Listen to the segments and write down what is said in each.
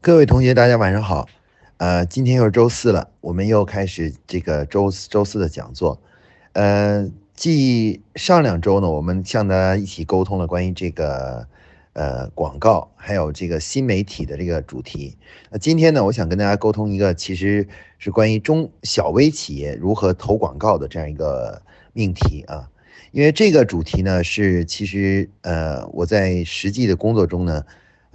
各位同学，大家晚上好。呃，今天又是周四了，我们又开始这个周四周四的讲座。呃，继上两周呢，我们向大家一起沟通了关于这个呃广告，还有这个新媒体的这个主题。那今天呢，我想跟大家沟通一个，其实是关于中小微企业如何投广告的这样一个命题啊。因为这个主题呢，是其实呃我在实际的工作中呢。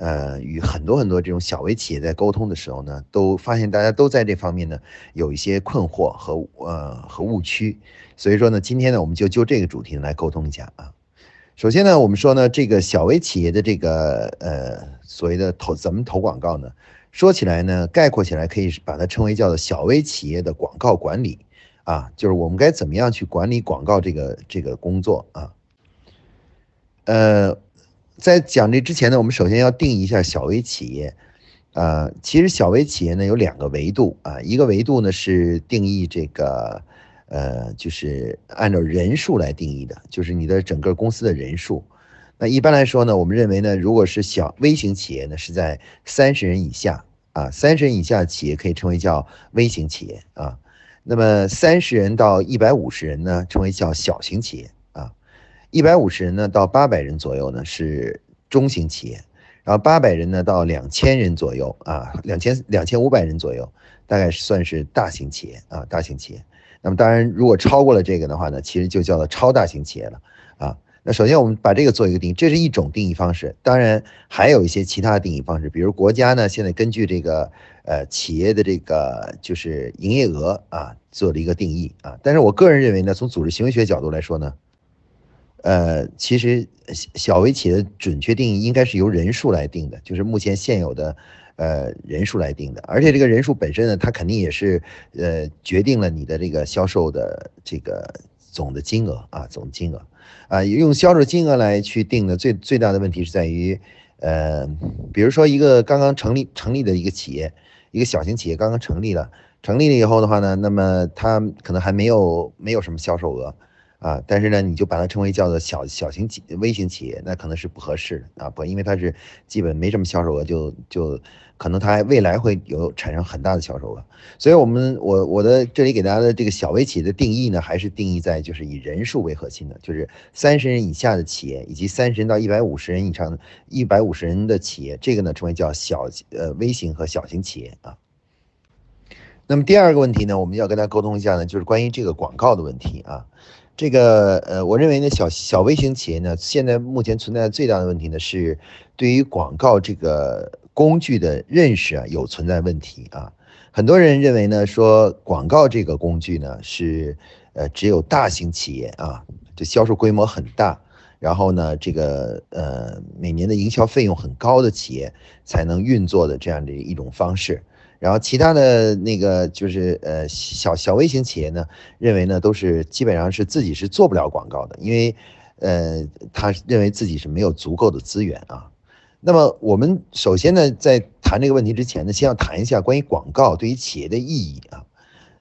呃，与很多很多这种小微企业在沟通的时候呢，都发现大家都在这方面呢有一些困惑和呃和误区，所以说呢，今天呢我们就就这个主题来沟通一下啊。首先呢，我们说呢，这个小微企业的这个呃所谓的投怎么投广告呢？说起来呢，概括起来可以把它称为叫做小微企业的广告管理啊，就是我们该怎么样去管理广告这个这个工作啊，呃。在讲这之前呢，我们首先要定义一下小微企业。啊，其实小微企业呢有两个维度啊，一个维度呢是定义这个，呃，就是按照人数来定义的，就是你的整个公司的人数。那一般来说呢，我们认为呢，如果是小微型企业呢，是在三十人以下啊，三十人以下企业可以称为叫微型企业啊。那么三十人到一百五十人呢，称为叫小型企业。一百五十人呢到八百人左右呢是中型企业，然后八百人呢到两千人左右啊，两千两千五百人左右，大概算是大型企业啊，大型企业。那么当然，如果超过了这个的话呢，其实就叫做超大型企业了啊。那首先我们把这个做一个定义，这是一种定义方式。当然还有一些其他的定义方式，比如国家呢现在根据这个呃企业的这个就是营业额啊做了一个定义啊。但是我个人认为呢，从组织行为学角度来说呢。呃，其实小微企业的准确定义应该是由人数来定的，就是目前现有的呃人数来定的，而且这个人数本身呢，它肯定也是呃决定了你的这个销售的这个总的金额啊，总金额啊，用销售金额来去定的最最大的问题是在于，呃，比如说一个刚刚成立成立的一个企业，一个小型企业刚刚成立了，成立了以后的话呢，那么它可能还没有没有什么销售额。啊，但是呢，你就把它称为叫做小小型企微型企业，那可能是不合适的啊，不，因为它是基本没什么销售额，就就可能它未来会有产生很大的销售额，所以我们我我的这里给大家的这个小微企业的定义呢，还是定义在就是以人数为核心的，就是三十人以下的企业，以及三十人到一百五十人以上的一百五十人的企业，这个呢称为叫小呃微型和小型企业啊。那么第二个问题呢，我们要跟大家沟通一下呢，就是关于这个广告的问题啊。这个呃，我认为呢，小小微型企业呢，现在目前存在最大的问题呢，是对于广告这个工具的认识啊，有存在问题啊。很多人认为呢，说广告这个工具呢，是呃只有大型企业啊，这销售规模很大，然后呢，这个呃每年的营销费用很高的企业才能运作的这样的一种方式。然后其他的那个就是呃小小微型企业呢，认为呢都是基本上是自己是做不了广告的，因为呃他认为自己是没有足够的资源啊。那么我们首先呢在谈这个问题之前呢，先要谈一下关于广告对于企业的意义啊。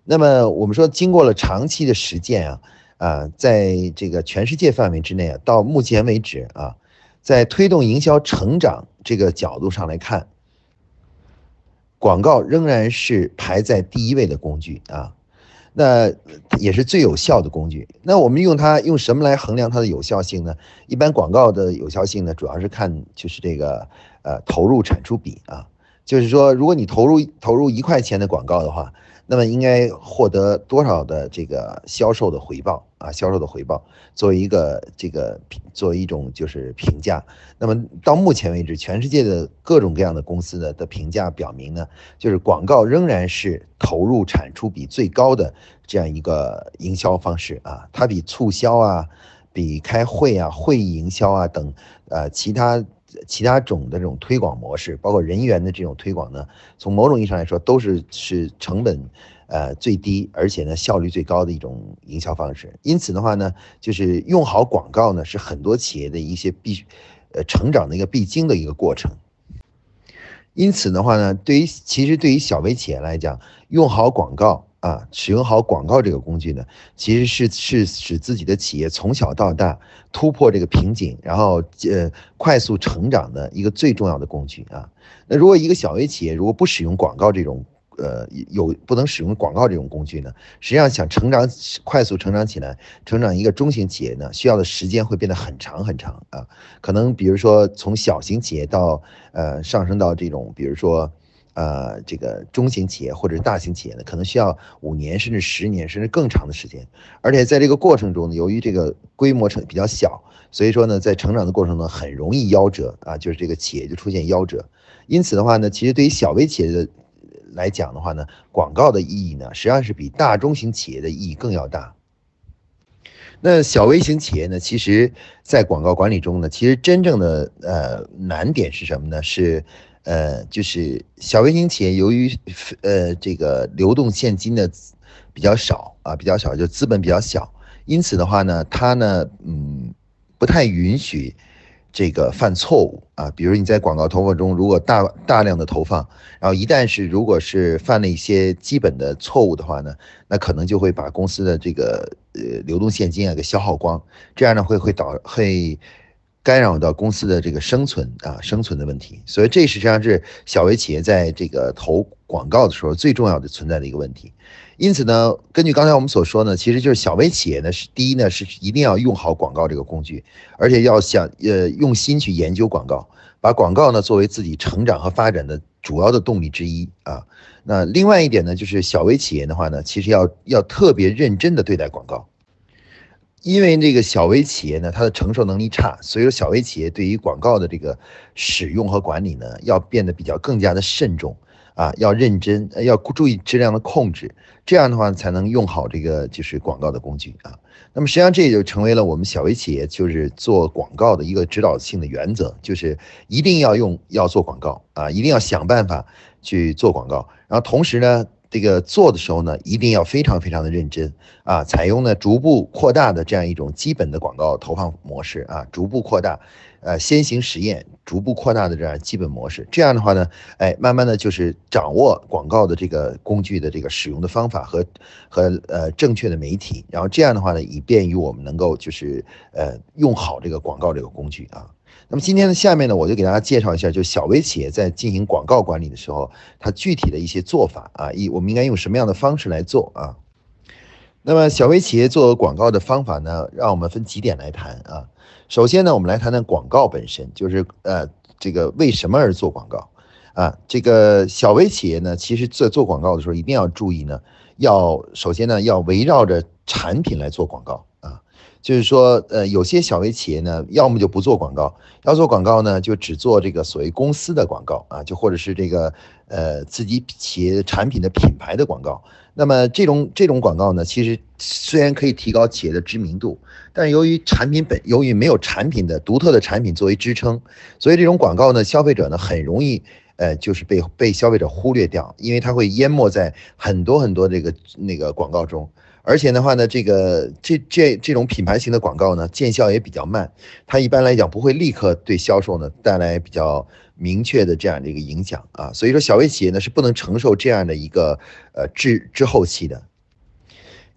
那么我们说经过了长期的实践啊啊，在这个全世界范围之内啊，到目前为止啊，在推动营销成长这个角度上来看。广告仍然是排在第一位的工具啊，那也是最有效的工具。那我们用它用什么来衡量它的有效性呢？一般广告的有效性呢，主要是看就是这个呃投入产出比啊，就是说如果你投入投入一块钱的广告的话。那么应该获得多少的这个销售的回报啊？销售的回报作为一个这个作为一种就是评价。那么到目前为止，全世界的各种各样的公司的的评价表明呢，就是广告仍然是投入产出比最高的这样一个营销方式啊。它比促销啊、比开会啊、会议营销啊等呃其他。其他种的这种推广模式，包括人员的这种推广呢，从某种意义上来说，都是是成本，呃最低，而且呢效率最高的一种营销方式。因此的话呢，就是用好广告呢，是很多企业的一些必，呃成长的一个必经的一个过程。因此的话呢，对于其实对于小微企业来讲，用好广告啊，使用好广告这个工具呢，其实是是使自己的企业从小到大突破这个瓶颈，然后呃快速成长的一个最重要的工具啊。那如果一个小微企业如果不使用广告这种，呃，有不能使用广告这种工具呢？实际上想成长快速成长起来，成长一个中型企业呢，需要的时间会变得很长很长啊。可能比如说从小型企业到呃上升到这种，比如说呃这个中型企业或者大型企业呢，可能需要五年甚至十年甚至更长的时间。而且在这个过程中呢，由于这个规模成比较小，所以说呢，在成长的过程中很容易夭折啊，就是这个企业就出现夭折。因此的话呢，其实对于小微企业的。来讲的话呢，广告的意义呢，实际上是比大中型企业的意义更要大。那小微型企业呢，其实，在广告管理中呢，其实真正的呃难点是什么呢？是呃，就是小微型企业由于呃这个流动现金的比较少啊，比较少，就资本比较小，因此的话呢，它呢，嗯，不太允许。这个犯错误啊，比如你在广告投放中，如果大大量的投放，然后一旦是如果是犯了一些基本的错误的话呢，那可能就会把公司的这个呃流动现金啊给消耗光，这样呢会会导会干扰到公司的这个生存啊生存的问题，所以这实际上是小微企业在这个投广告的时候最重要的存在的一个问题。因此呢，根据刚才我们所说呢，其实就是小微企业呢是第一呢是一定要用好广告这个工具，而且要想呃用心去研究广告，把广告呢作为自己成长和发展的主要的动力之一啊。那另外一点呢，就是小微企业的话呢，其实要要特别认真的对待广告，因为这个小微企业呢，它的承受能力差，所以说小微企业对于广告的这个使用和管理呢，要变得比较更加的慎重。啊，要认真，要注意质量的控制，这样的话才能用好这个就是广告的工具啊。那么实际上这也就成为了我们小微企业就是做广告的一个指导性的原则，就是一定要用要做广告啊，一定要想办法去做广告。然后同时呢，这个做的时候呢，一定要非常非常的认真啊，采用呢逐步扩大的这样一种基本的广告投放模式啊，逐步扩大。呃，先行实验，逐步扩大的这样基本模式，这样的话呢，哎，慢慢的就是掌握广告的这个工具的这个使用的方法和和呃正确的媒体，然后这样的话呢，以便于我们能够就是呃用好这个广告这个工具啊。那么今天的下面呢，我就给大家介绍一下，就小微企业在进行广告管理的时候，它具体的一些做法啊，一我们应该用什么样的方式来做啊？那么小微企业做广告的方法呢，让我们分几点来谈啊。首先呢，我们来谈谈广告本身，就是呃，这个为什么而做广告啊？这个小微企业呢，其实在做广告的时候，一定要注意呢，要首先呢，要围绕着产品来做广告。就是说，呃，有些小微企业呢，要么就不做广告，要做广告呢，就只做这个所谓公司的广告啊，就或者是这个呃自己企业产品的品牌的广告。那么这种这种广告呢，其实虽然可以提高企业的知名度，但由于产品本由于没有产品的独特的产品作为支撑，所以这种广告呢，消费者呢很容易呃就是被被消费者忽略掉，因为它会淹没在很多很多这个那个广告中，而且的话呢，这个这这这种品牌型的广告呢，见效也比较慢，它一般来讲不会立刻对销售呢带来比较。明确的这样的一个影响啊，所以说小微企业呢是不能承受这样的一个呃滞滞后期的。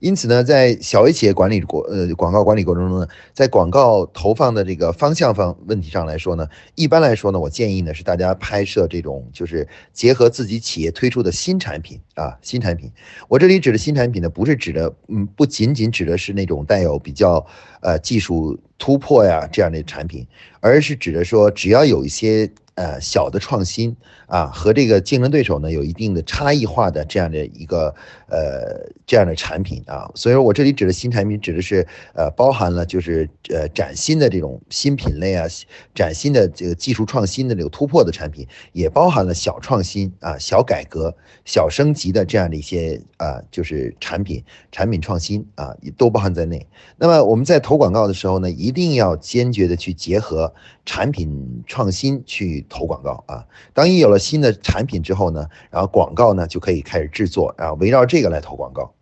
因此呢，在小微企业管理过呃广告管理过程中呢，在广告投放的这个方向方问题上来说呢，一般来说呢，我建议呢是大家拍摄这种就是结合自己企业推出的新产品啊新产品。我这里指的新产品呢，不是指的嗯不仅仅指的是那种带有比较呃技术突破呀这样的产品，而是指的说只要有一些。呃，小的创新啊，和这个竞争对手呢有一定的差异化的这样的一个呃这样的产品啊，所以说我这里指的新产品指的是呃包含了就是呃崭新的这种新品类啊，崭新的这个技术创新的这个突破的产品，也包含了小创新啊、小改革、小升级的这样的一些啊就是产品产品创新啊，也都包含在内。那么我们在投广告的时候呢，一定要坚决的去结合产品创新去。投广告啊！当你有了新的产品之后呢，然后广告呢就可以开始制作，然后围绕这个来投广告。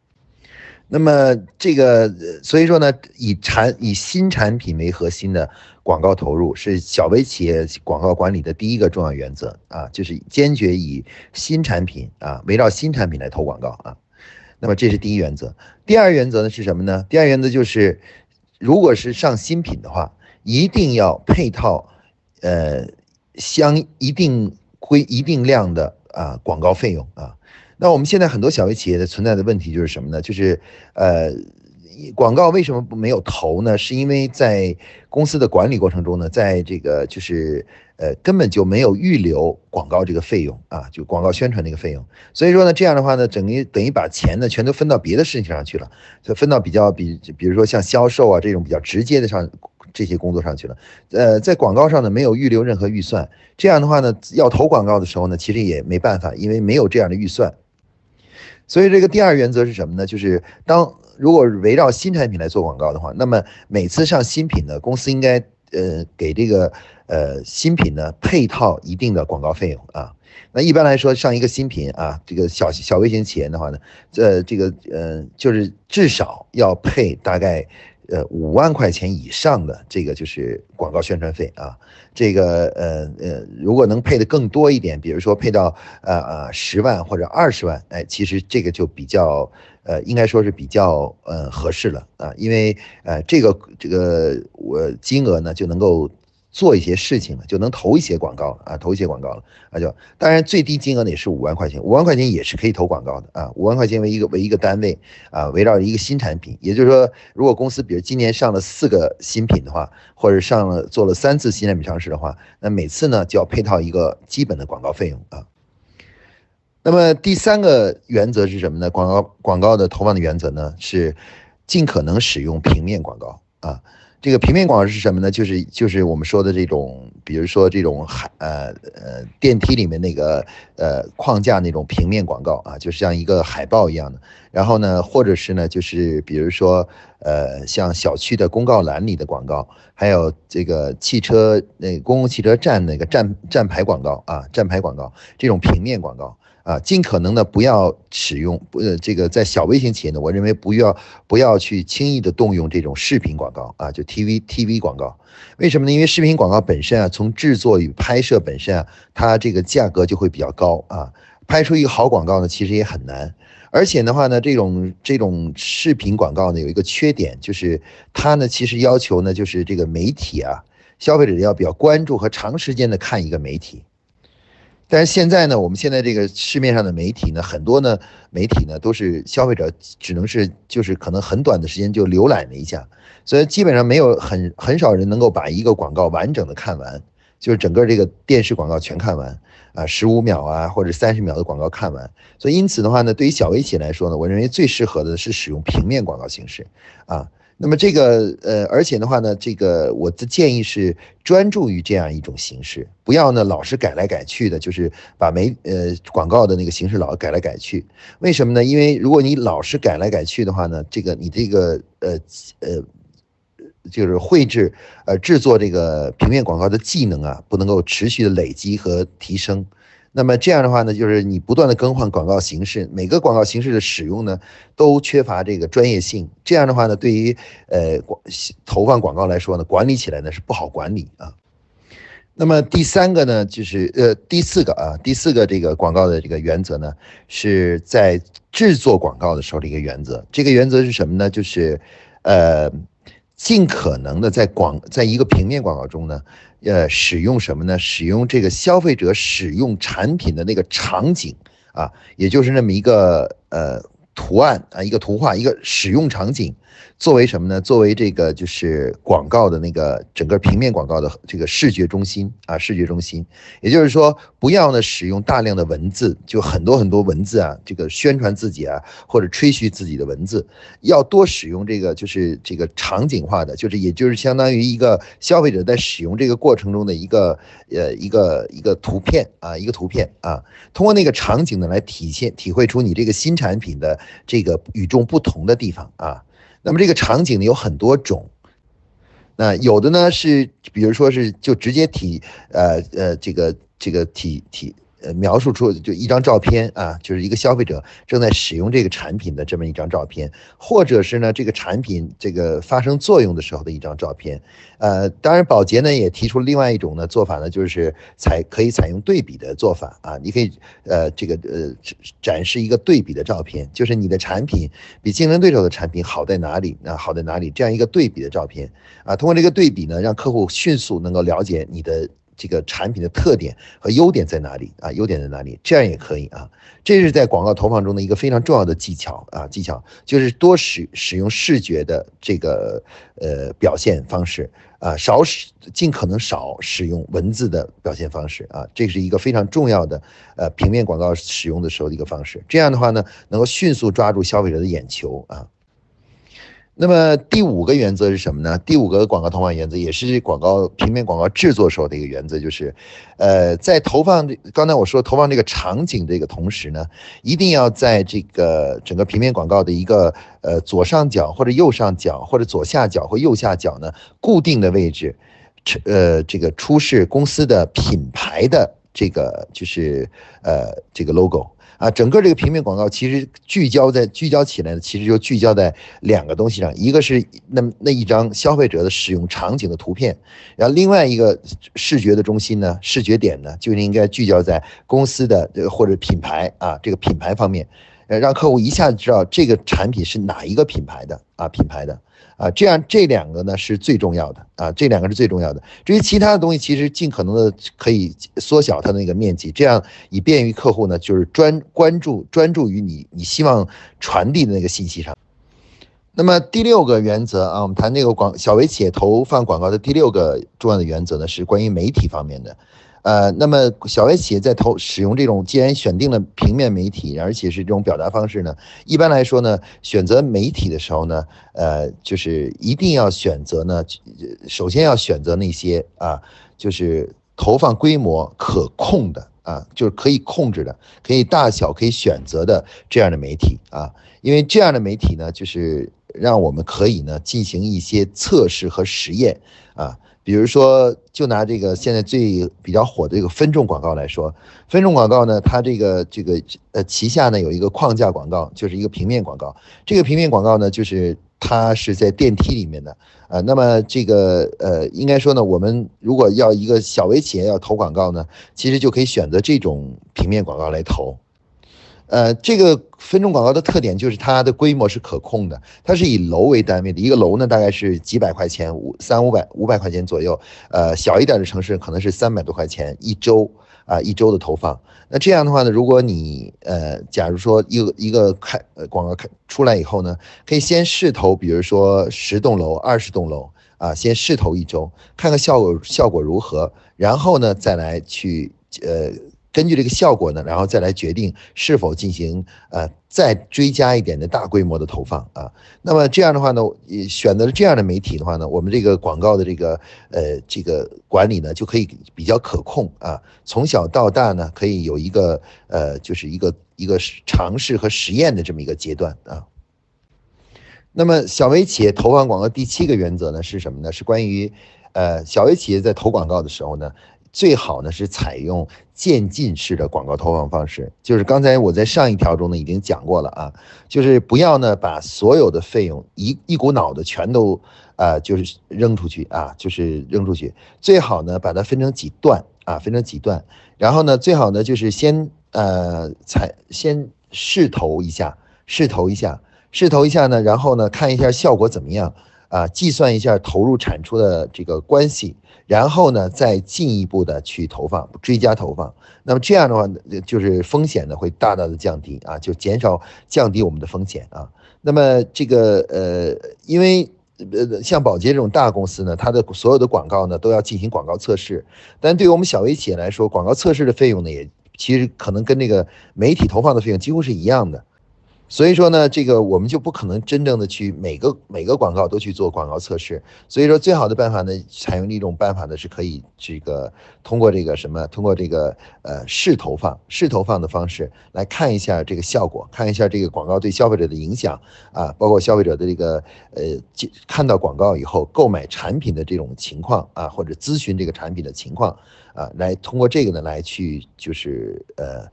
那么这个，所以说呢，以产以新产品为核心的广告投入是小微企业广告管理的第一个重要原则啊，就是坚决以新产品啊，围绕新产品来投广告啊。那么这是第一原则。第二原则呢是什么呢？第二原则就是，如果是上新品的话，一定要配套，呃，相一定规一定量的啊广告费用啊。那我们现在很多小微企业的存在的问题就是什么呢？就是呃。广告为什么不没有投呢？是因为在公司的管理过程中呢，在这个就是呃根本就没有预留广告这个费用啊，就广告宣传那个费用。所以说呢，这样的话呢，等于等于把钱呢全都分到别的事情上去了，就分到比较比比如说像销售啊这种比较直接的上这些工作上去了。呃，在广告上呢没有预留任何预算，这样的话呢要投广告的时候呢，其实也没办法，因为没有这样的预算。所以这个第二原则是什么呢？就是当如果围绕新产品来做广告的话，那么每次上新品呢，公司应该呃给这个呃新品呢配套一定的广告费用啊。那一般来说，上一个新品啊，这个小小微型企业的话呢，呃这个呃就是至少要配大概。呃，五万块钱以上的这个就是广告宣传费啊，这个呃呃，如果能配的更多一点，比如说配到呃呃十万或者二十万，哎，其实这个就比较呃，应该说是比较呃合适了啊，因为呃这个这个我金额呢就能够。做一些事情了，就能投一些广告了啊，投一些广告了，那就当然最低金额呢也是五万块钱，五万块钱也是可以投广告的啊，五万块钱为一个为一个单位啊，围绕一个新产品，也就是说，如果公司比如今年上了四个新品的话，或者上了做了三次新产品上市的话，那每次呢就要配套一个基本的广告费用啊。那么第三个原则是什么呢？广告广告的投放的原则呢是尽可能使用平面广告啊。这个平面广告是什么呢？就是就是我们说的这种，比如说这种海呃呃电梯里面那个呃框架那种平面广告啊，就是像一个海报一样的。然后呢，或者是呢，就是比如说呃像小区的公告栏里的广告，还有这个汽车那公共汽车站那个站站牌广告啊，站牌广告这种平面广告。啊，尽可能的不要使用，不，这个在小微型企业呢，我认为不要不要去轻易的动用这种视频广告啊，就 TV TV 广告，为什么呢？因为视频广告本身啊，从制作与拍摄本身啊，它这个价格就会比较高啊，拍出一个好广告呢，其实也很难，而且的话呢，这种这种视频广告呢，有一个缺点，就是它呢，其实要求呢，就是这个媒体啊，消费者要比较关注和长时间的看一个媒体。但是现在呢，我们现在这个市面上的媒体呢，很多呢媒体呢都是消费者只能是就是可能很短的时间就浏览了一下，所以基本上没有很很少人能够把一个广告完整的看完，就是整个这个电视广告全看完啊，十五秒啊或者三十秒的广告看完。所以因此的话呢，对于小微企业来说呢，我认为最适合的是使用平面广告形式啊。那么这个呃，而且的话呢，这个我的建议是专注于这样一种形式，不要呢老是改来改去的，就是把媒呃广告的那个形式老改来改去。为什么呢？因为如果你老是改来改去的话呢，这个你这个呃呃就是绘制呃制作这个平面广告的技能啊，不能够持续的累积和提升。那么这样的话呢，就是你不断的更换广告形式，每个广告形式的使用呢，都缺乏这个专业性。这样的话呢，对于呃广投放广告来说呢，管理起来呢是不好管理啊。那么第三个呢，就是呃第四个啊，第四个这个广告的这个原则呢，是在制作广告的时候的一个原则。这个原则是什么呢？就是呃尽可能的在广在一个平面广告中呢。呃，使用什么呢？使用这个消费者使用产品的那个场景啊，也就是那么一个呃图案啊，一个图画，一个使用场景。作为什么呢？作为这个就是广告的那个整个平面广告的这个视觉中心啊，视觉中心。也就是说，不要呢使用大量的文字，就很多很多文字啊，这个宣传自己啊或者吹嘘自己的文字，要多使用这个就是这个场景化的，就是也就是相当于一个消费者在使用这个过程中的一个呃一个一个图片啊，一个图片啊，通过那个场景呢来体现体会出你这个新产品的这个与众不同的地方啊。那么这个场景呢有很多种，那有的呢是，比如说是就直接体，呃呃，这个这个体体呃描述出就一张照片啊，就是一个消费者正在使用这个产品的这么一张照片，或者是呢这个产品这个发生作用的时候的一张照片。呃，当然宝洁呢也提出另外一种呢做法呢，就是采可以采用对比的做法啊，你可以呃这个呃展示一个对比的照片，就是你的产品比竞争对手的产品好在哪里啊，好在哪里这样一个对比的照片啊，通过这个对比呢，让客户迅速能够了解你的。这个产品的特点和优点在哪里啊？优点在哪里？这样也可以啊。这是在广告投放中的一个非常重要的技巧啊，技巧就是多使使用视觉的这个呃表现方式啊，少使尽可能少使用文字的表现方式啊。这是一个非常重要的呃平面广告使用的时候的一个方式。这样的话呢，能够迅速抓住消费者的眼球啊。那么第五个原则是什么呢？第五个广告投放原则也是广告平面广告制作时候的一个原则，就是，呃，在投放刚才我说投放这个场景这个同时呢，一定要在这个整个平面广告的一个呃左上角或者右上角或者左下角或右下角呢固定的位置，呃，这个出示公司的品牌的这个就是呃这个 logo。啊，整个这个平面广告其实聚焦在聚焦起来呢，其实就聚焦在两个东西上，一个是那那一张消费者的使用场景的图片，然后另外一个视觉的中心呢，视觉点呢，就应该聚焦在公司的或者品牌啊这个品牌方面，让客户一下子知道这个产品是哪一个品牌的啊品牌的。啊，这样这两个呢是最重要的啊，这两个是最重要的。至于其他的东西，其实尽可能的可以缩小它的那个面积，这样以便于客户呢，就是专关注专注于你你希望传递的那个信息上。那么第六个原则啊，我们谈那个广小微企业投放广告的第六个重要的原则呢，是关于媒体方面的。呃，那么小微企业在投使用这种，既然选定了平面媒体，而且是这种表达方式呢，一般来说呢，选择媒体的时候呢，呃，就是一定要选择呢，首先要选择那些啊，就是投放规模可控的啊，就是可以控制的，可以大小可以选择的这样的媒体啊，因为这样的媒体呢，就是让我们可以呢进行一些测试和实验啊。比如说，就拿这个现在最比较火的这个分众广告来说，分众广告呢，它这个这个呃旗下呢有一个框架广告，就是一个平面广告。这个平面广告呢，就是它是在电梯里面的，呃，那么这个呃，应该说呢，我们如果要一个小微企业要投广告呢，其实就可以选择这种平面广告来投。呃，这个分众广告的特点就是它的规模是可控的，它是以楼为单位的，一个楼呢大概是几百块钱，五三五百五百块钱左右，呃，小一点的城市可能是三百多块钱一周啊，一周的投放。那这样的话呢，如果你呃，假如说一个一个开广告开出来以后呢，可以先试投，比如说十栋楼、二十栋楼啊，先试投一周，看看效果效果如何，然后呢再来去呃。根据这个效果呢，然后再来决定是否进行呃再追加一点的大规模的投放啊。那么这样的话呢，选择了这样的媒体的话呢，我们这个广告的这个呃这个管理呢就可以比较可控啊。从小到大呢，可以有一个呃就是一个一个尝试和实验的这么一个阶段啊。那么小微企业投放广告第七个原则呢是什么呢？是关于呃小微企业在投广告的时候呢。最好呢是采用渐进式的广告投放方式，就是刚才我在上一条中呢已经讲过了啊，就是不要呢把所有的费用一一股脑的全都啊就是扔出去啊，就是扔出去，最好呢把它分成几段啊，分成几段，然后呢最好呢就是先呃采先试投一下，试投一下，试投一下呢，然后呢看一下效果怎么样。啊，计算一下投入产出的这个关系。然后呢，再进一步的去投放，追加投放。那么这样的话，就是风险呢会大大的降低啊，就减少降低我们的风险啊。那么这个呃，因为呃像宝洁这种大公司呢，它的所有的广告呢都要进行广告测试。但对于我们小微企业来说，广告测试的费用呢，也其实可能跟那个媒体投放的费用几乎是一样的。所以说呢，这个我们就不可能真正的去每个每个广告都去做广告测试。所以说，最好的办法呢，采用一种办法呢，是可以这个通过这个什么，通过这个呃试投放、试投放的方式来看一下这个效果，看一下这个广告对消费者的影响啊，包括消费者的这个呃看到广告以后购买产品的这种情况啊，或者咨询这个产品的情况啊，来通过这个呢来去就是呃。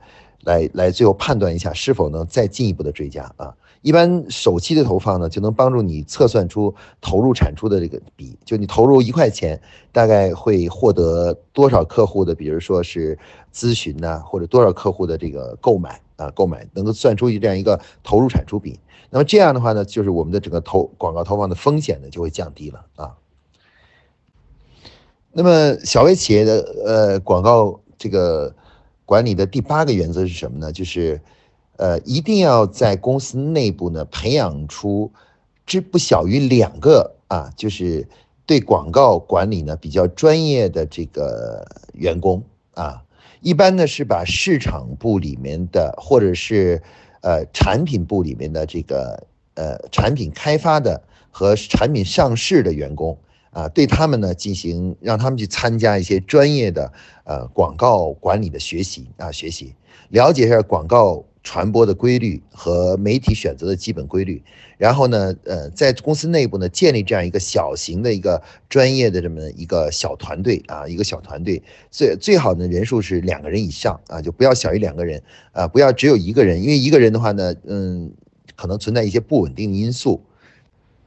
来来，最后判断一下是否能再进一步的追加啊。一般首期的投放呢，就能帮助你测算出投入产出的这个比，就你投入一块钱，大概会获得多少客户的，比如说是咨询呐，或者多少客户的这个购买啊，购买能够算出这样一个投入产出比。那么这样的话呢，就是我们的整个投广告投放的风险呢就会降低了啊。那么小微企业的呃广告这个。管理的第八个原则是什么呢？就是，呃，一定要在公司内部呢培养出，之不小于两个啊，就是对广告管理呢比较专业的这个员工啊。一般呢是把市场部里面的，或者是呃产品部里面的这个呃产品开发的和产品上市的员工。啊，对他们呢进行让他们去参加一些专业的呃广告管理的学习啊，学习。了解一下广告传播的规律和媒体选择的基本规律，然后呢，呃，在公司内部呢建立这样一个小型的一个专业的这么一个小团队啊，一个小团队。最最好呢人数是两个人以上啊，就不要小于两个人啊，不要只有一个人，因为一个人的话呢，嗯，可能存在一些不稳定因素。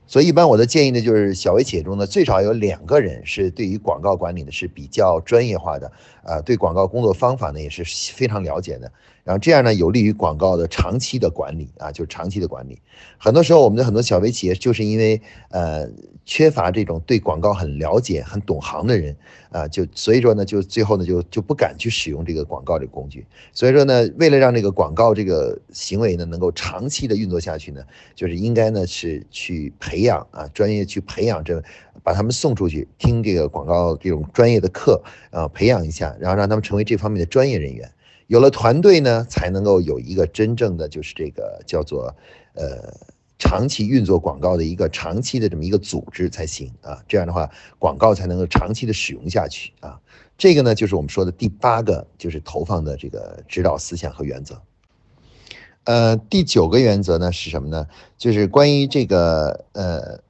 所以，一般我的建议呢，就是小微企业中呢，最少有两个人是对于广告管理呢是比较专业化的，啊，对广告工作方法呢也是非常了解的。然后这样呢，有利于广告的长期的管理啊，就是长期的管理。很多时候，我们的很多小微企业就是因为呃缺乏这种对广告很了解、很懂行的人啊，就所以说呢，就最后呢就就不敢去使用这个广告这个工具。所以说呢，为了让这个广告这个行为呢能够长期的运作下去呢，就是应该呢是去培养啊专业去培养这，把他们送出去听这个广告这种专业的课啊，培养一下，然后让他们成为这方面的专业人员。有了团队呢，才能够有一个真正的就是这个叫做，呃，长期运作广告的一个长期的这么一个组织才行啊。这样的话，广告才能够长期的使用下去啊。这个呢，就是我们说的第八个，就是投放的这个指导思想和原则。呃，第九个原则呢是什么呢？就是关于这个呃。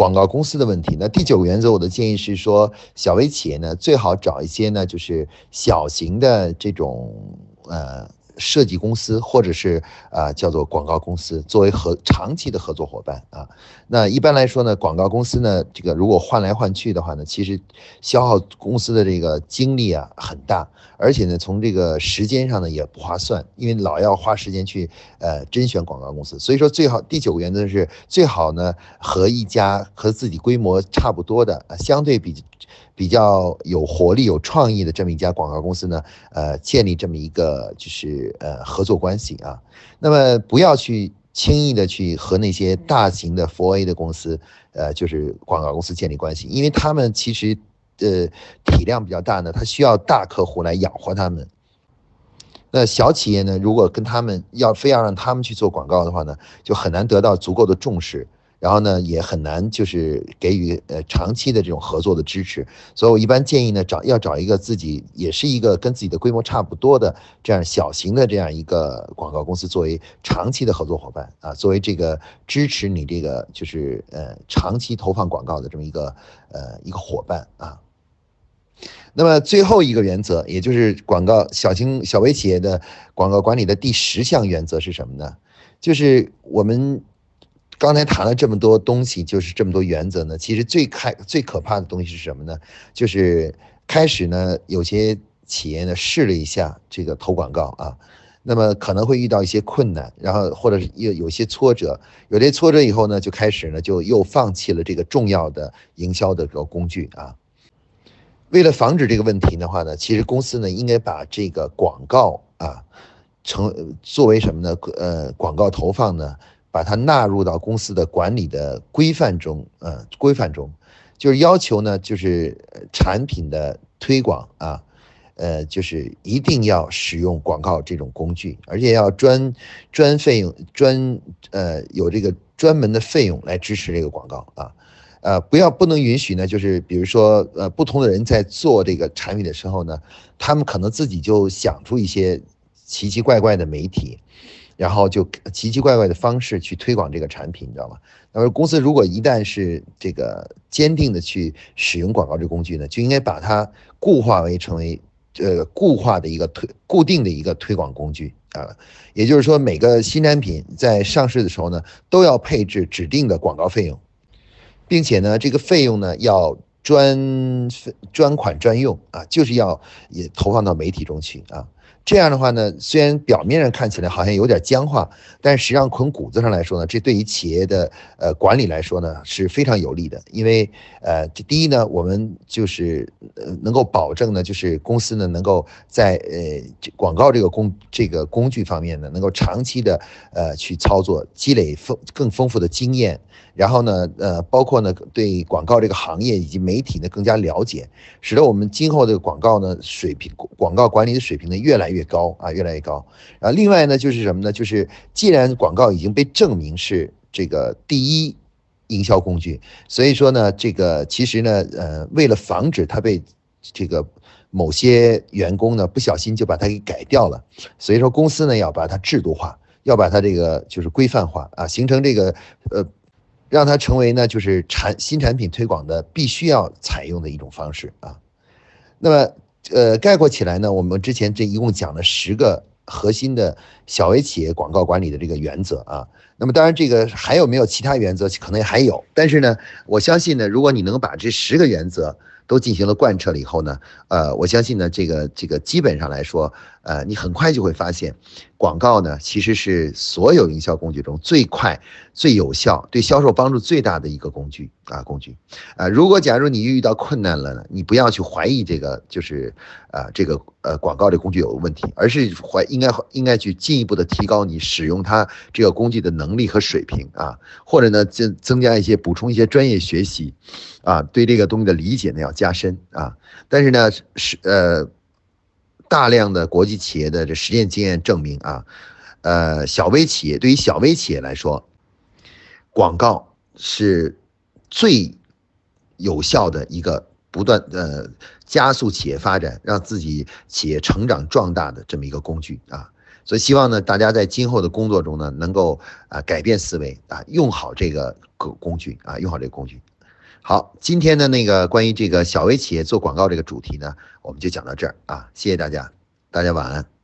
广告公司的问题，那第九个原则，我的建议是说，小微企业呢，最好找一些呢，就是小型的这种呃。设计公司或者是啊叫做广告公司作为合长期的合作伙伴啊，那一般来说呢，广告公司呢这个如果换来换去的话呢，其实消耗公司的这个精力啊很大，而且呢从这个时间上呢也不划算，因为老要花时间去呃甄选广告公司，所以说最好第九个原则是最好呢和一家和自己规模差不多的啊相对比。比较有活力、有创意的这么一家广告公司呢，呃，建立这么一个就是呃合作关系啊。那么不要去轻易的去和那些大型的 4A 的公司，呃，就是广告公司建立关系，因为他们其实呃体量比较大呢，他需要大客户来养活他们。那小企业呢，如果跟他们要非要让他们去做广告的话呢，就很难得到足够的重视。然后呢，也很难就是给予呃长期的这种合作的支持，所以我一般建议呢，找要找一个自己也是一个跟自己的规模差不多的这样小型的这样一个广告公司作为长期的合作伙伴啊，作为这个支持你这个就是呃长期投放广告的这么一个呃一个伙伴啊。那么最后一个原则，也就是广告小型小微企业的广告管理的第十项原则是什么呢？就是我们。刚才谈了这么多东西，就是这么多原则呢。其实最开最可怕的东西是什么呢？就是开始呢，有些企业呢试了一下这个投广告啊，那么可能会遇到一些困难，然后或者是有有些挫折，有些挫折以后呢，就开始呢就又放弃了这个重要的营销的这个工具啊。为了防止这个问题的话呢，其实公司呢应该把这个广告啊成作为什么呢？呃，广告投放呢？把它纳入到公司的管理的规范中，呃，规范中，就是要求呢，就是产品的推广啊，呃，就是一定要使用广告这种工具，而且要专专费用专呃有这个专门的费用来支持这个广告啊，呃，不要不能允许呢，就是比如说呃不同的人在做这个产品的时候呢，他们可能自己就想出一些奇奇怪怪的媒体，然后就奇奇怪怪的方式去推广这个产品，你知道吗？那么公司如果一旦是这个坚定的去使用广告这工具呢，就应该把它固化为成为。呃，固化的一个推固定的一个推广工具啊，也就是说，每个新产品在上市的时候呢，都要配置指定的广告费用，并且呢，这个费用呢要专专款专用啊，就是要也投放到媒体中去啊。这样的话呢，虽然表面上看起来好像有点僵化，但实际上从骨子上来说呢，这对于企业的呃管理来说呢是非常有利的。因为呃，这第一呢，我们就是呃能够保证呢，就是公司呢能够在呃广告这个工这个工具方面呢，能够长期的呃去操作，积累丰更丰富的经验。然后呢，呃，包括呢，对广告这个行业以及媒体呢更加了解，使得我们今后的广告呢水平，广告管理的水平呢越来越高啊，越来越高。啊，另外呢就是什么呢？就是既然广告已经被证明是这个第一营销工具，所以说呢，这个其实呢，呃，为了防止它被这个某些员工呢不小心就把它给改掉了，所以说公司呢要把它制度化，要把它这个就是规范化啊，形成这个呃。让它成为呢，就是产新产品推广的必须要采用的一种方式啊。那么，呃，概括起来呢，我们之前这一共讲了十个核心的小微企业广告管理的这个原则啊。那么，当然这个还有没有其他原则，可能还有。但是呢，我相信呢，如果你能把这十个原则都进行了贯彻了以后呢，呃，我相信呢，这个这个基本上来说，呃，你很快就会发现。广告呢，其实是所有营销工具中最快、最有效、对销售帮助最大的一个工具啊，工具。啊，如果假如你遇到困难了呢，你不要去怀疑这个，就是啊，这个呃广告这工具有问题，而是怀应该应该去进一步的提高你使用它这个工具的能力和水平啊，或者呢增增加一些补充一些专业学习，啊，对这个东西的理解呢要加深啊。但是呢是呃。大量的国际企业的这实践经验证明啊，呃，小微企业对于小微企业来说，广告是最有效的一个不断呃加速企业发展、让自己企业成长壮大的这么一个工具啊。所以希望呢，大家在今后的工作中呢，能够啊改变思维啊，用好这个工工具啊，用好这个工具。好，今天的那个关于这个小微企业做广告这个主题呢，我们就讲到这儿啊，谢谢大家，大家晚安。